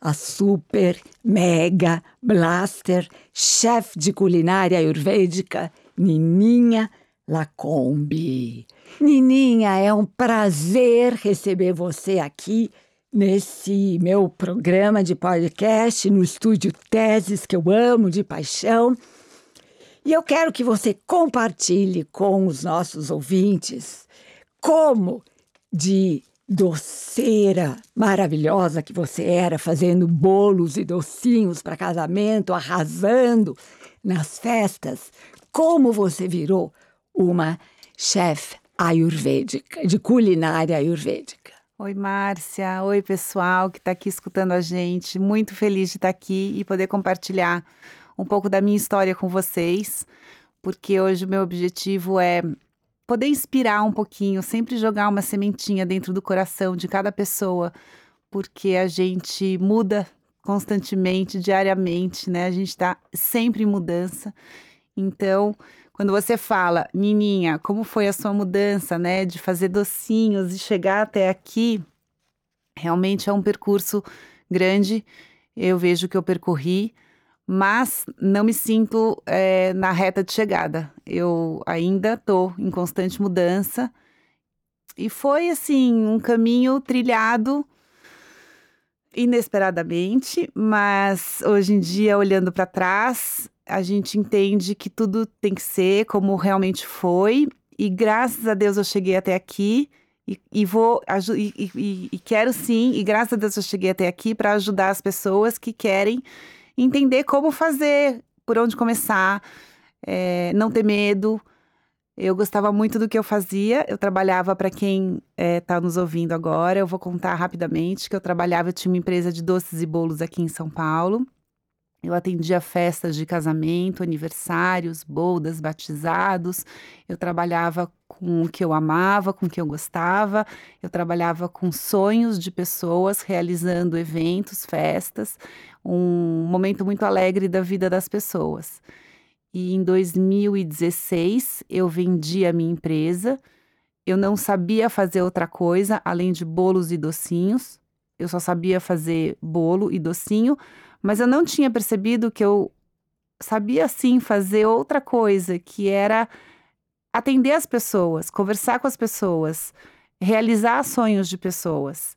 a super, mega, blaster, chefe de culinária ayurvédica, Nininha Lacombe. Nininha, é um prazer receber você aqui nesse meu programa de podcast no estúdio Teses, que eu amo de paixão. E eu quero que você compartilhe com os nossos ouvintes como de doceira maravilhosa que você era, fazendo bolos e docinhos para casamento, arrasando nas festas, como você virou uma chefe ayurvédica, de culinária ayurvédica. Oi, Márcia. Oi, pessoal que está aqui escutando a gente. Muito feliz de estar tá aqui e poder compartilhar um pouco da minha história com vocês, porque hoje o meu objetivo é poder inspirar um pouquinho, sempre jogar uma sementinha dentro do coração de cada pessoa, porque a gente muda constantemente, diariamente, né? A gente está sempre em mudança. Então, quando você fala, Nininha, como foi a sua mudança, né, de fazer docinhos e chegar até aqui, realmente é um percurso grande. Eu vejo que eu percorri, mas não me sinto é, na reta de chegada. Eu ainda estou em constante mudança. E foi assim um caminho trilhado inesperadamente, mas hoje em dia, olhando para trás, a gente entende que tudo tem que ser como realmente foi. E graças a Deus eu cheguei até aqui. E, e vou e, e, e quero sim, e graças a Deus eu cheguei até aqui para ajudar as pessoas que querem entender como fazer, por onde começar, é, não ter medo. Eu gostava muito do que eu fazia. Eu trabalhava para quem está é, nos ouvindo agora. Eu vou contar rapidamente que eu trabalhava. Eu tinha uma empresa de doces e bolos aqui em São Paulo. Eu atendia festas de casamento, aniversários, bodas, batizados. Eu trabalhava com o que eu amava, com o que eu gostava. Eu trabalhava com sonhos de pessoas, realizando eventos, festas, um momento muito alegre da vida das pessoas. E em 2016 eu vendi a minha empresa. Eu não sabia fazer outra coisa além de bolos e docinhos. Eu só sabia fazer bolo e docinho mas eu não tinha percebido que eu sabia sim fazer outra coisa, que era atender as pessoas, conversar com as pessoas, realizar sonhos de pessoas.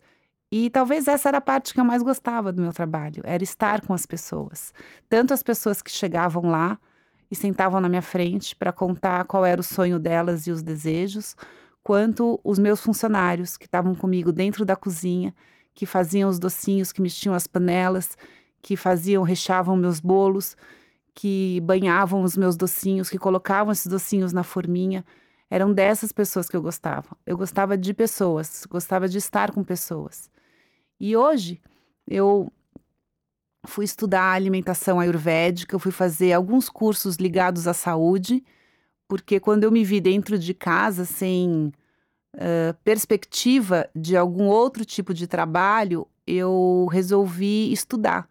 E talvez essa era a parte que eu mais gostava do meu trabalho, era estar com as pessoas. Tanto as pessoas que chegavam lá e sentavam na minha frente para contar qual era o sonho delas e os desejos, quanto os meus funcionários que estavam comigo dentro da cozinha, que faziam os docinhos, que mexiam as panelas, que faziam, rechavam meus bolos, que banhavam os meus docinhos, que colocavam esses docinhos na forminha. Eram dessas pessoas que eu gostava. Eu gostava de pessoas, gostava de estar com pessoas. E hoje eu fui estudar alimentação ayurvédica, eu fui fazer alguns cursos ligados à saúde, porque quando eu me vi dentro de casa sem uh, perspectiva de algum outro tipo de trabalho, eu resolvi estudar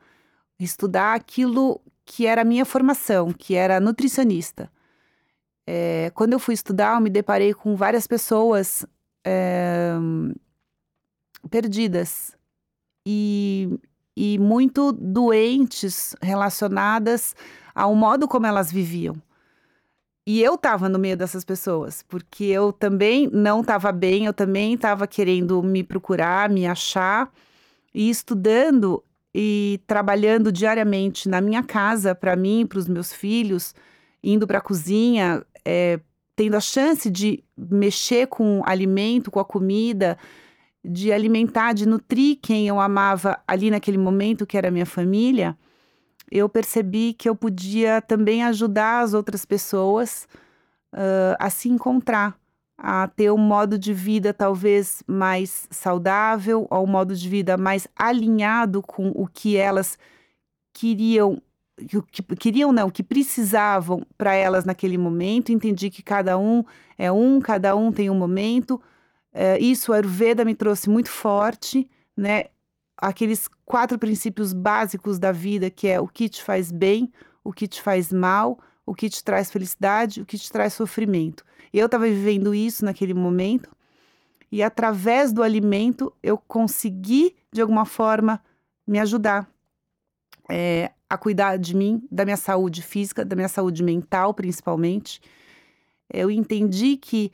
estudar aquilo que era a minha formação, que era nutricionista. É, quando eu fui estudar, eu me deparei com várias pessoas é, perdidas e, e muito doentes relacionadas ao modo como elas viviam. E eu estava no meio dessas pessoas, porque eu também não estava bem, eu também estava querendo me procurar, me achar. E estudando, e trabalhando diariamente na minha casa, para mim, para os meus filhos, indo para a cozinha, é, tendo a chance de mexer com o alimento, com a comida, de alimentar, de nutrir quem eu amava ali naquele momento, que era a minha família, eu percebi que eu podia também ajudar as outras pessoas uh, a se encontrar a ter um modo de vida talvez mais saudável, ou um modo de vida mais alinhado com o que elas queriam que, que queriam não, que precisavam para elas naquele momento. Entendi que cada um é um, cada um tem um momento. É, isso a Ayurveda me trouxe muito forte, né? Aqueles quatro princípios básicos da vida, que é o que te faz bem, o que te faz mal, o que te traz felicidade, o que te traz sofrimento. Eu estava vivendo isso naquele momento e através do alimento eu consegui de alguma forma me ajudar é, a cuidar de mim, da minha saúde física, da minha saúde mental, principalmente. Eu entendi que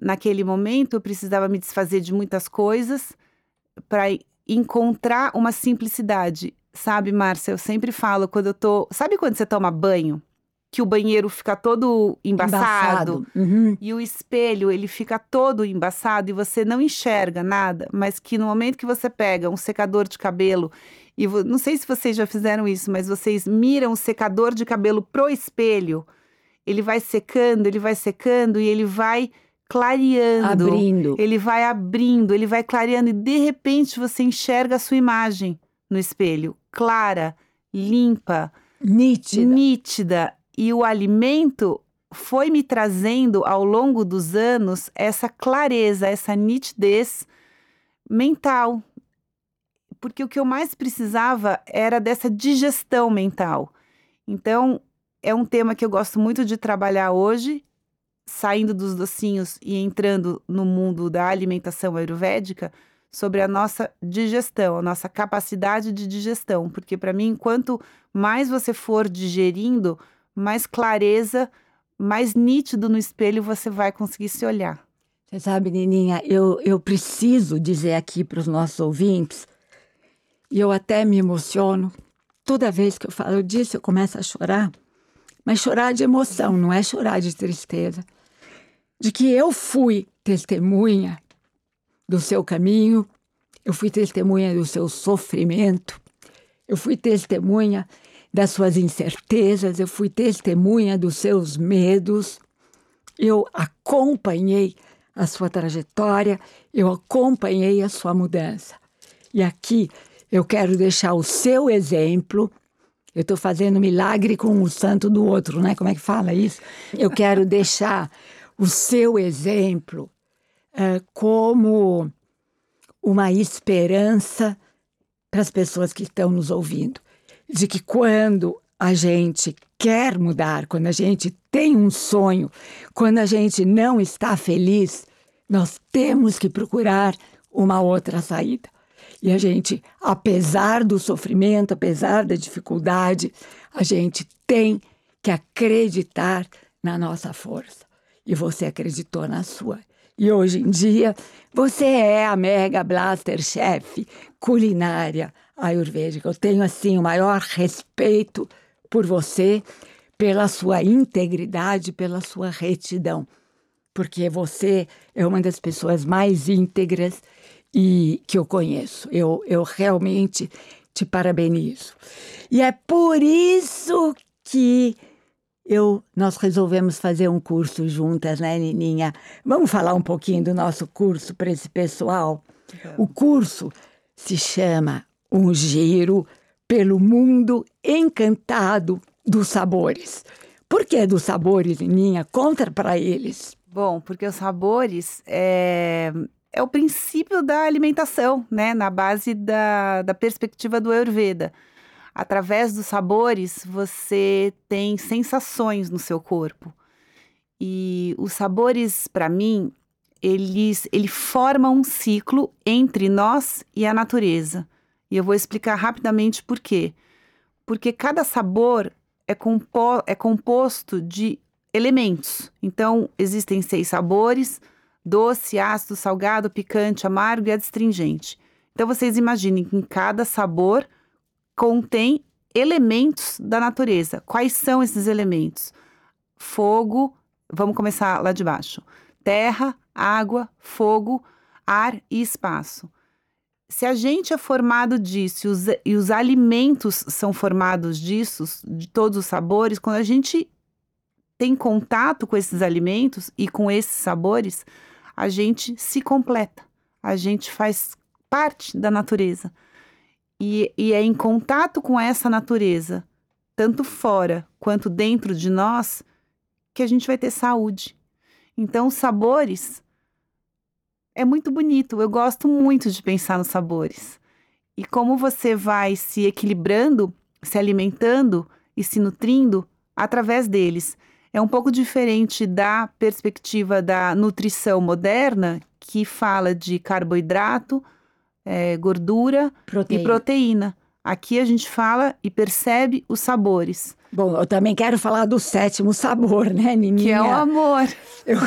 naquele momento eu precisava me desfazer de muitas coisas para encontrar uma simplicidade. Sabe, Márcia, eu sempre falo quando eu tô. Sabe quando você toma banho? Que o banheiro fica todo embaçado, Embaçado. Uhum. e o espelho ele fica todo embaçado e você não enxerga nada, mas que no momento que você pega um secador de cabelo e não sei se vocês já fizeram isso, mas vocês miram o secador de cabelo pro espelho, ele vai secando, ele vai secando e ele vai clareando. Abrindo. Ele vai abrindo, ele vai clareando e de repente você enxerga a sua imagem no espelho, clara, limpa, Nítida. nítida. E o alimento foi me trazendo ao longo dos anos essa clareza, essa nitidez mental. Porque o que eu mais precisava era dessa digestão mental. Então, é um tema que eu gosto muito de trabalhar hoje, saindo dos docinhos e entrando no mundo da alimentação ayurvédica, sobre a nossa digestão, a nossa capacidade de digestão. Porque, para mim, quanto mais você for digerindo, mais clareza, mais nítido no espelho você vai conseguir se olhar. Você sabe, Nininha, eu, eu preciso dizer aqui para os nossos ouvintes, e eu até me emociono, toda vez que eu falo disso, eu começo a chorar, mas chorar de emoção, não é chorar de tristeza. De que eu fui testemunha do seu caminho, eu fui testemunha do seu sofrimento, eu fui testemunha das suas incertezas, eu fui testemunha dos seus medos, eu acompanhei a sua trajetória, eu acompanhei a sua mudança. E aqui eu quero deixar o seu exemplo. Eu estou fazendo milagre com o santo do outro, né? Como é que fala isso? Eu quero deixar o seu exemplo eh, como uma esperança para as pessoas que estão nos ouvindo. De que quando a gente quer mudar, quando a gente tem um sonho, quando a gente não está feliz, nós temos que procurar uma outra saída. E a gente, apesar do sofrimento, apesar da dificuldade, a gente tem que acreditar na nossa força. E você acreditou na sua. E hoje em dia, você é a Mega Blaster Chef culinária ayurvédica. Eu tenho, assim, o maior respeito por você, pela sua integridade, pela sua retidão. Porque você é uma das pessoas mais íntegras e que eu conheço. Eu, eu realmente te parabenizo. E é por isso que eu, nós resolvemos fazer um curso juntas, né, Nininha? Vamos falar um pouquinho do nosso curso para esse pessoal? O curso se chama Um Giro pelo Mundo Encantado dos Sabores. Por que dos sabores, Nininha? Conta para eles. Bom, porque os sabores é, é o princípio da alimentação, né? Na base da, da perspectiva do Ayurveda. Através dos sabores, você tem sensações no seu corpo. E os sabores, para mim, eles ele formam um ciclo entre nós e a natureza. E eu vou explicar rapidamente por quê. Porque cada sabor é, compo é composto de elementos. Então, existem seis sabores: doce, ácido, salgado, picante, amargo e adstringente. Então, vocês imaginem que em cada sabor contém elementos da natureza. Quais são esses elementos? Fogo, vamos começar lá de baixo: terra, água, fogo, ar e espaço. Se a gente é formado disso e os, e os alimentos são formados disso, de todos os sabores, quando a gente tem contato com esses alimentos e com esses sabores, a gente se completa, a gente faz parte da natureza. E, e é em contato com essa natureza tanto fora quanto dentro de nós, que a gente vai ter saúde. Então, sabores é muito bonito. Eu gosto muito de pensar nos sabores. E como você vai se equilibrando, se alimentando e se nutrindo através deles. É um pouco diferente da perspectiva da nutrição moderna, que fala de carboidrato, é, gordura proteína. e proteína. Aqui a gente fala e percebe os sabores. Bom, eu também quero falar do sétimo sabor, né, Nininha? Que é o amor. Eu,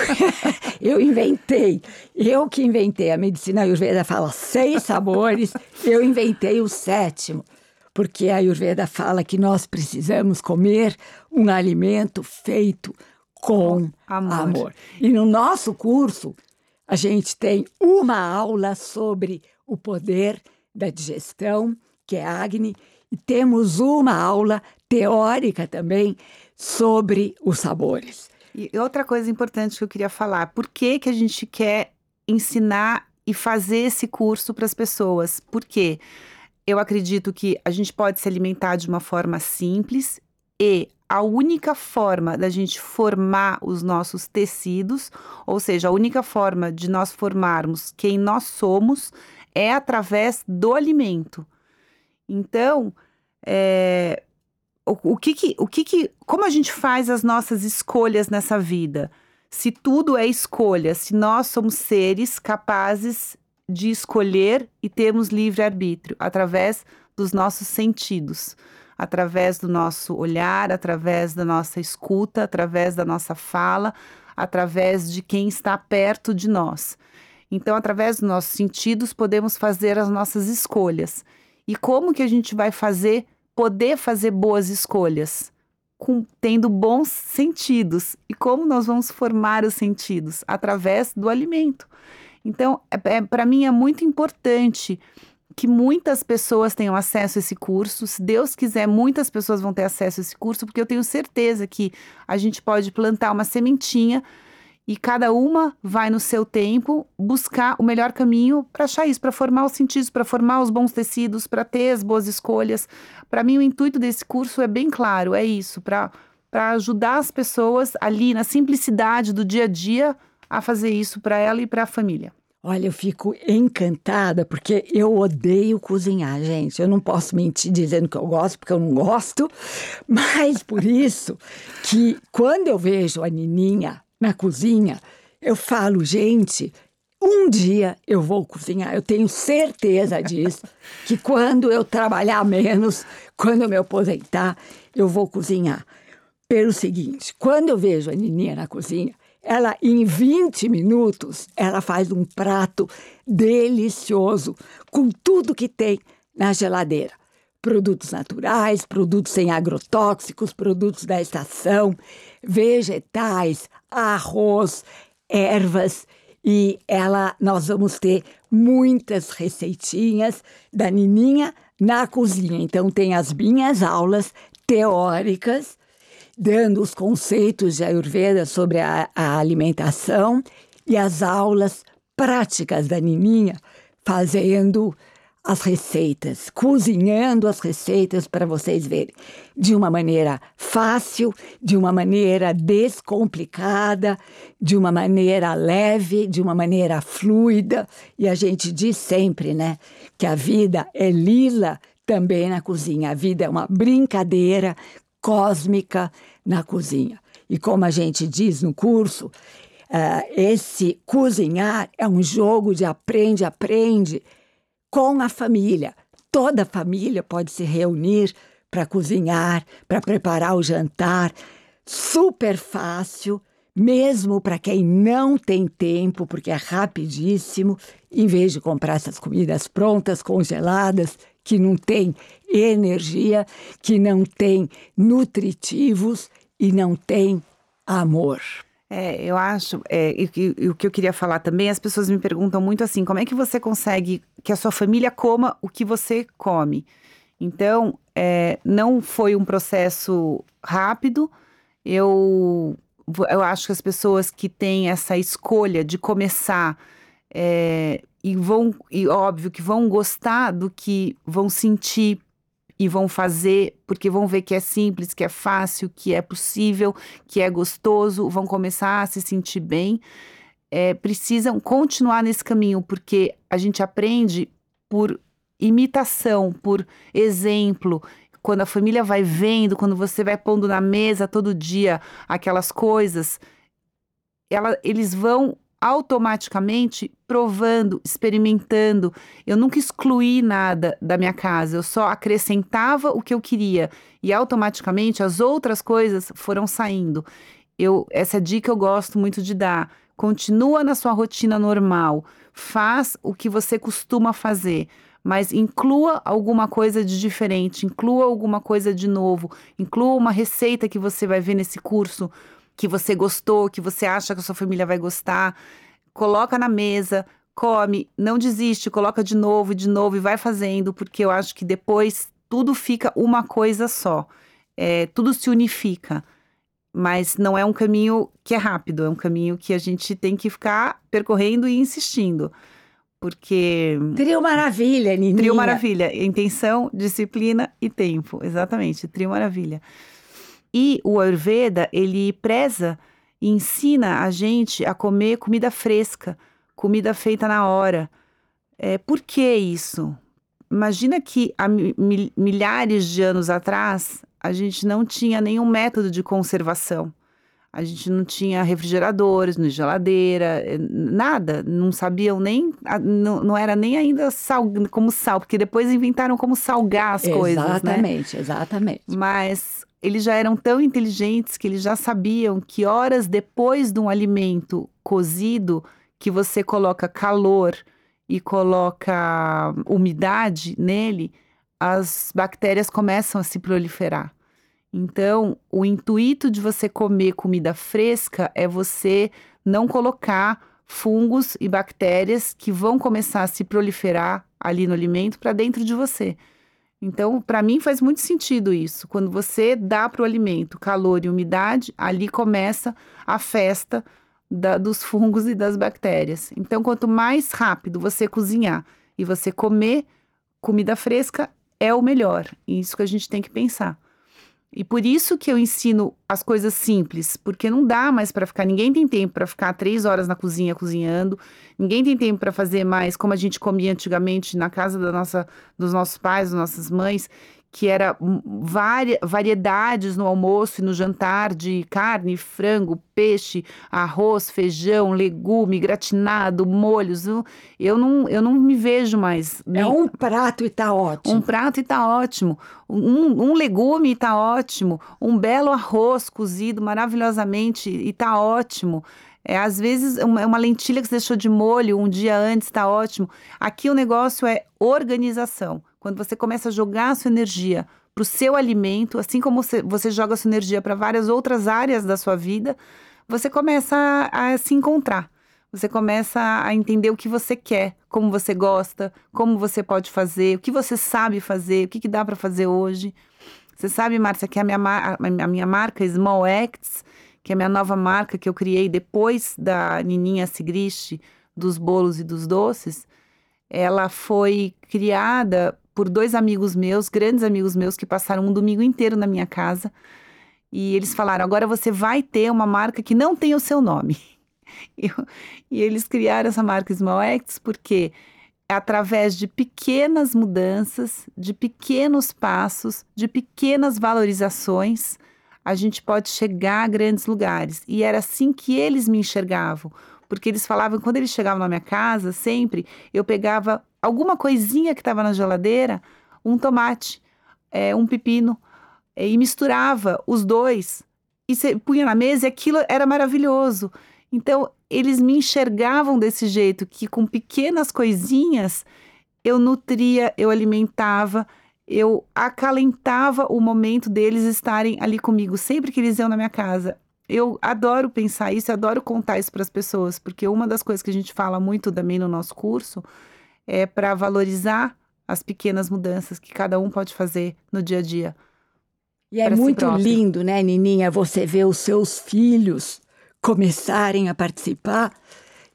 eu inventei, eu que inventei. A medicina ayurveda fala seis sabores, eu inventei o sétimo. Porque a ayurveda fala que nós precisamos comer um alimento feito com amor. amor. E no nosso curso, a gente tem uma aula sobre o poder da digestão que é Agni, e temos uma aula teórica também sobre os sabores. E outra coisa importante que eu queria falar, por que, que a gente quer ensinar e fazer esse curso para as pessoas? Porque eu acredito que a gente pode se alimentar de uma forma simples e a única forma da gente formar os nossos tecidos, ou seja, a única forma de nós formarmos quem nós somos é através do alimento. Então, é, o, o, que que, o que que, como a gente faz as nossas escolhas nessa vida? Se tudo é escolha, se nós somos seres capazes de escolher e temos livre arbítrio através dos nossos sentidos, através do nosso olhar, através da nossa escuta, através da nossa fala, através de quem está perto de nós. Então, através dos nossos sentidos, podemos fazer as nossas escolhas. E como que a gente vai fazer, poder fazer boas escolhas? Com, tendo bons sentidos. E como nós vamos formar os sentidos? Através do alimento. Então, é, é para mim é muito importante que muitas pessoas tenham acesso a esse curso. Se Deus quiser, muitas pessoas vão ter acesso a esse curso, porque eu tenho certeza que a gente pode plantar uma sementinha e cada uma vai no seu tempo buscar o melhor caminho para achar isso, para formar os sentidos, para formar os bons tecidos, para ter as boas escolhas. Para mim, o intuito desse curso é bem claro: é isso, para ajudar as pessoas ali na simplicidade do dia a dia a fazer isso para ela e para a família. Olha, eu fico encantada porque eu odeio cozinhar, gente. Eu não posso mentir dizendo que eu gosto, porque eu não gosto, mas por isso que quando eu vejo a Nininha na cozinha, eu falo, gente, um dia eu vou cozinhar, eu tenho certeza disso, que quando eu trabalhar menos, quando eu me aposentar, eu vou cozinhar. Pelo seguinte, quando eu vejo a Nininha na cozinha, ela em 20 minutos, ela faz um prato delicioso com tudo que tem na geladeira. Produtos naturais, produtos sem agrotóxicos, produtos da estação, vegetais, arroz, ervas e ela nós vamos ter muitas receitinhas da Nininha na cozinha. Então tem as minhas aulas teóricas dando os conceitos de Ayurveda sobre a, a alimentação e as aulas práticas da Nininha fazendo as receitas, cozinhando as receitas para vocês verem de uma maneira fácil, de uma maneira descomplicada, de uma maneira leve, de uma maneira fluida. E a gente diz sempre, né, que a vida é lila também na cozinha. A vida é uma brincadeira cósmica na cozinha. E como a gente diz no curso, Uh, esse cozinhar é um jogo de aprende, aprende, com a família. Toda a família pode se reunir para cozinhar, para preparar o jantar. Super fácil, mesmo para quem não tem tempo, porque é rapidíssimo, em vez de comprar essas comidas prontas, congeladas, que não tem energia, que não tem nutritivos e não tem amor. É, eu acho, é, e, e, o que eu queria falar também, as pessoas me perguntam muito assim, como é que você consegue que a sua família coma o que você come? Então, é, não foi um processo rápido, eu, eu acho que as pessoas que têm essa escolha de começar é, e vão, e óbvio que vão gostar do que vão sentir e vão fazer porque vão ver que é simples, que é fácil, que é possível, que é gostoso, vão começar a se sentir bem. É, precisam continuar nesse caminho, porque a gente aprende por imitação, por exemplo. Quando a família vai vendo, quando você vai pondo na mesa todo dia aquelas coisas, ela, eles vão automaticamente provando, experimentando. Eu nunca excluí nada da minha casa, eu só acrescentava o que eu queria e automaticamente as outras coisas foram saindo. Eu, essa dica eu gosto muito de dar. Continua na sua rotina normal, faz o que você costuma fazer, mas inclua alguma coisa de diferente, inclua alguma coisa de novo, inclua uma receita que você vai ver nesse curso que você gostou, que você acha que a sua família vai gostar, coloca na mesa, come, não desiste, coloca de novo, de novo e vai fazendo, porque eu acho que depois tudo fica uma coisa só, é, tudo se unifica. Mas não é um caminho que é rápido, é um caminho que a gente tem que ficar percorrendo e insistindo. Porque. Trio Maravilha, Nininha. Trio Maravilha. Intenção, disciplina e tempo. Exatamente. Trio Maravilha. E o Ayurveda, ele preza e ensina a gente a comer comida fresca, comida feita na hora. É, por que isso? Imagina que há milhares de anos atrás a gente não tinha nenhum método de conservação. A gente não tinha refrigeradores, nem geladeira, eh, nada. Não sabiam nem. Não, não era nem ainda sal, como sal, porque depois inventaram como salgar as exatamente, coisas. Né? Exatamente, exatamente. Mas eles já eram tão inteligentes que eles já sabiam que horas depois de um alimento cozido, que você coloca calor e coloca umidade nele, as bactérias começam a se proliferar. Então, o intuito de você comer comida fresca é você não colocar fungos e bactérias que vão começar a se proliferar ali no alimento para dentro de você. Então, para mim faz muito sentido isso. Quando você dá para o alimento calor e umidade, ali começa a festa da, dos fungos e das bactérias. Então, quanto mais rápido você cozinhar e você comer comida fresca, é o melhor. Isso que a gente tem que pensar. E por isso que eu ensino as coisas simples, porque não dá mais para ficar. Ninguém tem tempo para ficar três horas na cozinha cozinhando. Ninguém tem tempo para fazer mais como a gente comia antigamente na casa da nossa, dos nossos pais, das nossas mães, que era vari, variedades no almoço e no jantar de carne, frango, peixe, arroz, feijão, legume, gratinado, molhos. Eu não, eu não me vejo mais. É um prato e tá ótimo. Um prato e tá ótimo. Um, um legume e tá ótimo. Um belo arroz cozido maravilhosamente e tá ótimo. É, às vezes, uma, uma lentilha que você deixou de molho um dia antes está ótimo. Aqui o negócio é organização. Quando você começa a jogar a sua energia para o seu alimento, assim como você, joga a sua energia para várias outras áreas da sua vida, você começa a, a se encontrar. Você começa a entender o que você quer, como você gosta, como você pode fazer, o que você sabe fazer, o que, que dá para fazer hoje. Você sabe, Márcia, que a minha, a minha marca Small Acts, que é a minha nova marca que eu criei depois da Nininha Sigrist, dos bolos e dos doces, ela foi criada por dois amigos meus, grandes amigos meus, que passaram um domingo inteiro na minha casa. E eles falaram: agora você vai ter uma marca que não tem o seu nome. E, e eles criaram essa marca Small Acts porque é através de pequenas mudanças, de pequenos passos, de pequenas valorizações, a gente pode chegar a grandes lugares. E era assim que eles me enxergavam. Porque eles falavam, quando eles chegavam na minha casa, sempre, eu pegava alguma coisinha que estava na geladeira, um tomate, é, um pepino, é, e misturava os dois e você punha na mesa e aquilo era maravilhoso. Então, eles me enxergavam desse jeito, que com pequenas coisinhas eu nutria, eu alimentava, eu acalentava o momento deles estarem ali comigo, sempre que eles iam na minha casa. Eu adoro pensar isso, eu adoro contar isso para as pessoas, porque uma das coisas que a gente fala muito também no nosso curso é para valorizar as pequenas mudanças que cada um pode fazer no dia a dia. E é muito si lindo, né, Nininha, você ver os seus filhos começarem a participar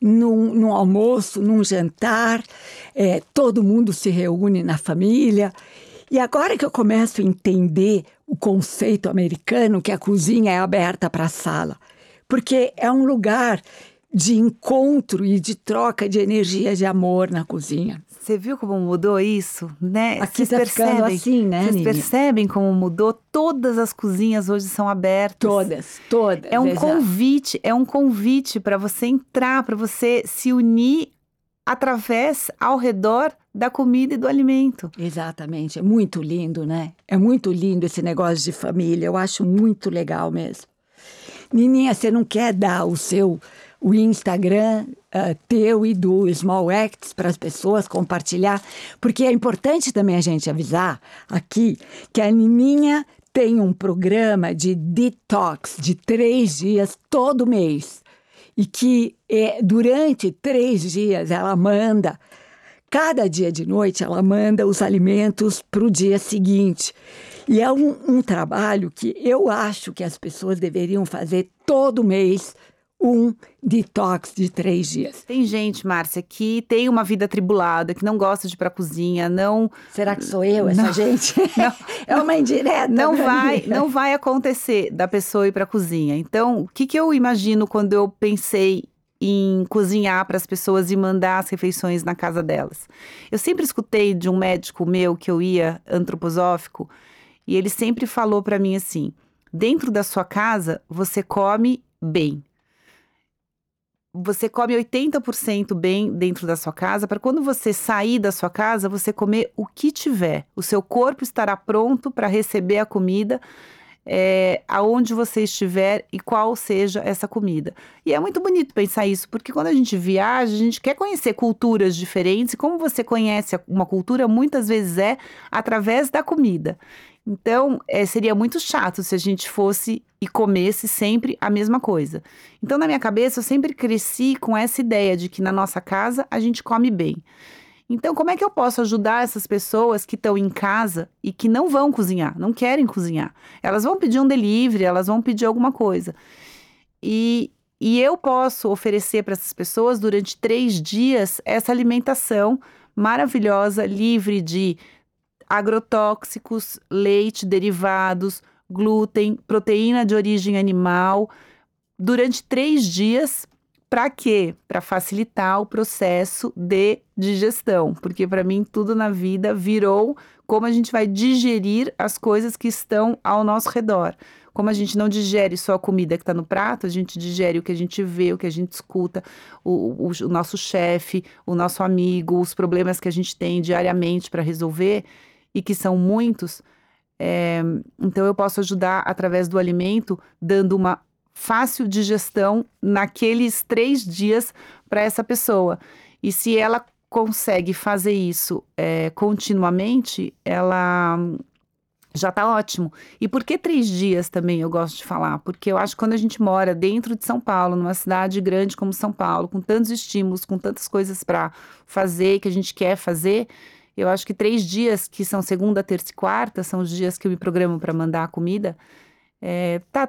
num, num almoço, num jantar, é, todo mundo se reúne na família E agora que eu começo a entender o conceito americano que a cozinha é aberta para a sala, porque é um lugar de encontro e de troca de energia de amor na cozinha. Você viu como mudou isso, né? Aqui Vocês tá percebem, assim, né? Vocês percebem como mudou? Todas as cozinhas hoje são abertas. Todas, todas. É um exato. convite, é um convite para você entrar, para você se unir através, ao redor da comida e do alimento. Exatamente, é muito lindo, né? É muito lindo esse negócio de família, eu acho muito legal mesmo. Nininha, você não quer dar o seu o Instagram uh, teu e do Small Acts para as pessoas compartilhar, porque é importante também a gente avisar aqui que a Nininha tem um programa de detox de três dias todo mês e que é, durante três dias ela manda Cada dia de noite ela manda os alimentos para o dia seguinte. E é um, um, trabalho que eu acho que as pessoas deveriam fazer todo mês um detox de três dias. Tem gente, Márcia, que tem uma vida tribulada, que não gosta de ir para a cozinha, não. Será que sou eu essa não, gente? Não, é uma indireta. Não vai, mim. não vai acontecer da pessoa ir para a cozinha. Então, o que, que eu imagino quando eu pensei em cozinhar para as pessoas e mandar as refeições na casa delas? Eu sempre escutei de um médico meu que eu ia antroposófico e ele sempre falou para mim assim: dentro da sua casa você come bem você come 80% bem dentro da sua casa, para quando você sair da sua casa, você comer o que tiver. O seu corpo estará pronto para receber a comida é, aonde você estiver e qual seja essa comida. E é muito bonito pensar isso, porque quando a gente viaja, a gente quer conhecer culturas diferentes, e como você conhece uma cultura, muitas vezes é através da comida. Então, é, seria muito chato se a gente fosse e comesse sempre a mesma coisa. Então, na minha cabeça, eu sempre cresci com essa ideia de que na nossa casa a gente come bem. Então, como é que eu posso ajudar essas pessoas que estão em casa e que não vão cozinhar, não querem cozinhar? Elas vão pedir um delivery, elas vão pedir alguma coisa. E, e eu posso oferecer para essas pessoas, durante três dias, essa alimentação maravilhosa, livre de agrotóxicos, leite, derivados, glúten, proteína de origem animal, durante três dias. Para quê? Para facilitar o processo de digestão, porque para mim tudo na vida virou como a gente vai digerir as coisas que estão ao nosso redor. Como a gente não digere só a comida que está no prato, a gente digere o que a gente vê, o que a gente escuta, o, o, o nosso chefe, o nosso amigo, os problemas que a gente tem diariamente para resolver e que são muitos, é, então eu posso ajudar através do alimento, dando uma fácil digestão naqueles três dias para essa pessoa. E se ela consegue fazer isso é, continuamente, ela já está ótimo. E por que três dias também eu gosto de falar? Porque eu acho que quando a gente mora dentro de São Paulo, numa cidade grande como São Paulo, com tantos estímulos, com tantas coisas para fazer que a gente quer fazer, eu acho que três dias, que são segunda, terça e quarta, são os dias que eu me programo para mandar a comida. É, tá,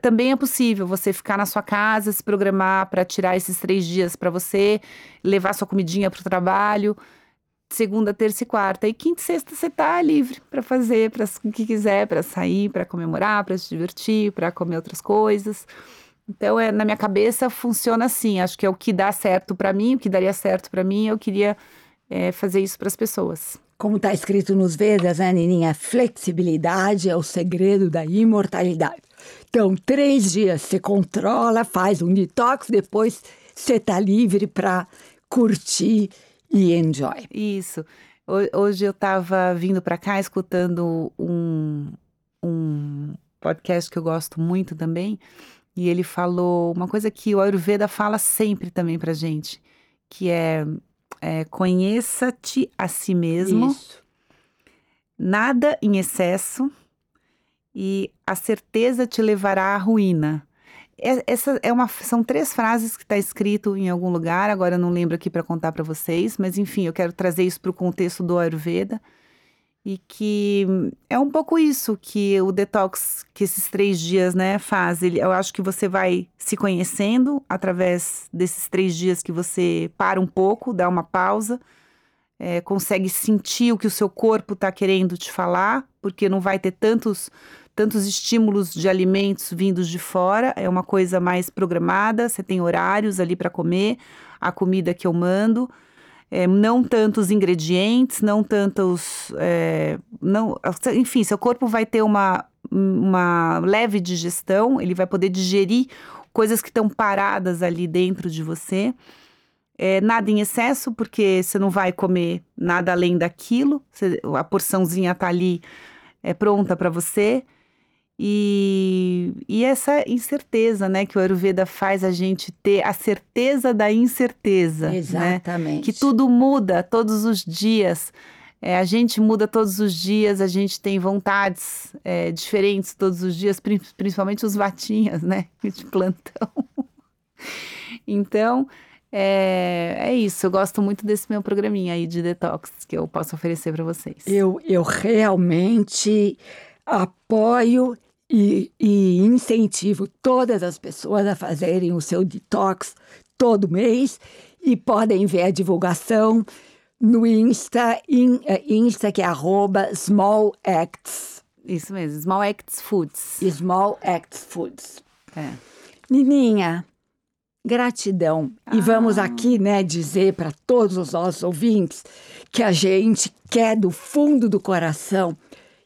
também é possível você ficar na sua casa, se programar para tirar esses três dias para você, levar sua comidinha para o trabalho. Segunda, terça e quarta. E quinta e sexta você tá livre para fazer para o que quiser, para sair, para comemorar, para se divertir, para comer outras coisas. Então, é, na minha cabeça funciona assim. Acho que é o que dá certo para mim, o que daria certo para mim. Eu queria é, fazer isso para as pessoas. Como está escrito nos Vedas, né, Nininha? Flexibilidade é o segredo da imortalidade. Então, três dias você controla, faz um detox, depois você está livre para curtir e enjoy. Isso. Hoje eu estava vindo para cá escutando um, um podcast que eu gosto muito também, e ele falou uma coisa que o Ayurveda fala sempre também para gente, que é é, conheça-te a si mesmo, Isso. nada em excesso e a certeza te levará à ruína. Essa é uma, são três frases que está escrito em algum lugar, agora eu não lembro aqui para contar para vocês, mas enfim, eu quero trazer isso para o contexto do Ayurveda e que é um pouco isso que o detox que esses três dias né faz. Eu acho que você vai se conhecendo através desses três dias que você para um pouco dá uma pausa é, consegue sentir o que o seu corpo está querendo te falar, porque não vai ter tantos tantos estímulos de alimentos vindos de fora, é uma coisa mais programada, você tem horários ali para comer, a comida que eu mando, é, não tantos ingredientes, não tantos. É, não, enfim, seu corpo vai ter uma, uma leve digestão, ele vai poder digerir coisas que estão paradas ali dentro de você. É, nada em excesso, porque você não vai comer nada além daquilo, você, a porçãozinha está ali é, pronta para você. E, e essa incerteza, né, que o Ayurveda faz a gente ter a certeza da incerteza. Né? Exatamente. Né? Que tudo muda todos os dias. É, a gente muda todos os dias, a gente tem vontades é, diferentes todos os dias, principalmente os vatinhas, né, de plantão. então, é, é isso. Eu gosto muito desse meu programinha aí de detox que eu posso oferecer para vocês. Eu, eu realmente apoio e, e incentivo todas as pessoas a fazerem o seu detox todo mês e podem ver a divulgação no Insta, in, uh, Insta que é arroba Small Acts. Isso mesmo, Small Acts Foods. Small Acts Foods. É. Nininha, gratidão. Ah. E vamos aqui, né, dizer para todos os nossos ouvintes que a gente quer do fundo do coração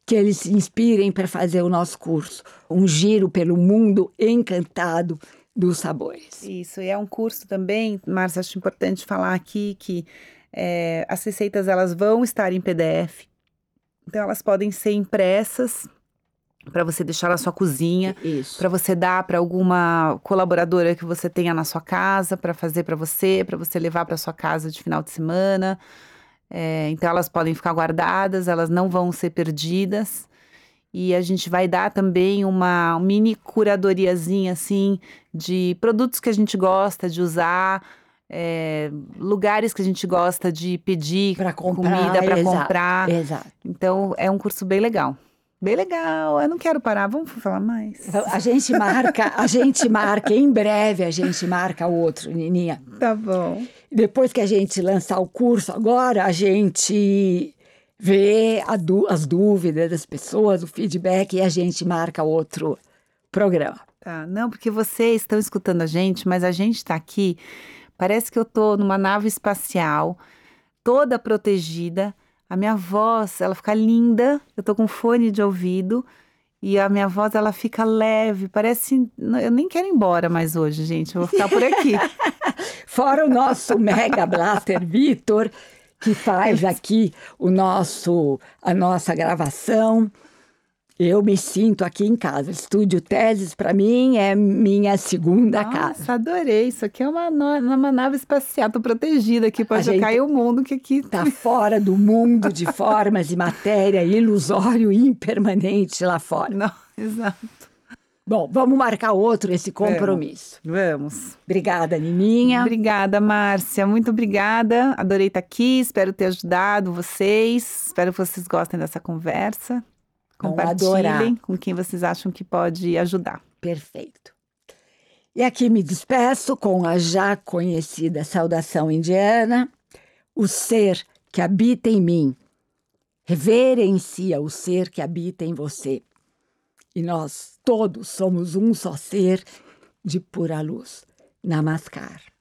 que eles se inspirem para fazer o nosso curso, um giro pelo mundo encantado dos sabores. Isso, e é um curso também, Márcia, acho importante falar aqui que é, as receitas elas vão estar em PDF, então elas podem ser impressas para você deixar na sua cozinha, para você dar para alguma colaboradora que você tenha na sua casa para fazer para você, para você levar para sua casa de final de semana. É, então elas podem ficar guardadas, elas não vão ser perdidas. E a gente vai dar também uma mini curadoriazinha assim de produtos que a gente gosta de usar, é, lugares que a gente gosta de pedir pra comprar, comida para comprar. Exato. Então é um curso bem legal. Bem legal, eu não quero parar, vamos falar mais. A gente marca, a gente marca, em breve a gente marca o outro, Nininha. Tá bom. Depois que a gente lançar o curso agora, a gente vê as dúvidas das pessoas, o feedback e a gente marca outro programa. Tá, não, porque vocês estão escutando a gente, mas a gente está aqui, parece que eu estou numa nave espacial, toda protegida, a minha voz, ela fica linda. Eu tô com fone de ouvido e a minha voz ela fica leve, parece eu nem quero ir embora mais hoje, gente. Eu vou ficar por aqui. Fora o nosso Mega Blaster Vitor, que faz aqui o nosso a nossa gravação. Eu me sinto aqui em casa. Estúdio Teses, para mim, é minha segunda Nossa, casa. adorei. Isso aqui é uma, uma nave espacial. Tô protegida aqui, pode gente cair o mundo que aqui... Tá fora do mundo de formas e matéria ilusório e impermanente lá fora. Não, exato. Bom, vamos marcar outro esse compromisso. Vamos. vamos. Obrigada, Nininha. Obrigada, Márcia. Muito obrigada. Adorei estar aqui. Espero ter ajudado vocês. Espero que vocês gostem dessa conversa. Compartilhem com quem vocês acham que pode ajudar. Perfeito. E aqui me despeço com a já conhecida saudação indiana: o ser que habita em mim reverencia o ser que habita em você. E nós todos somos um só ser de pura luz. Namaskar.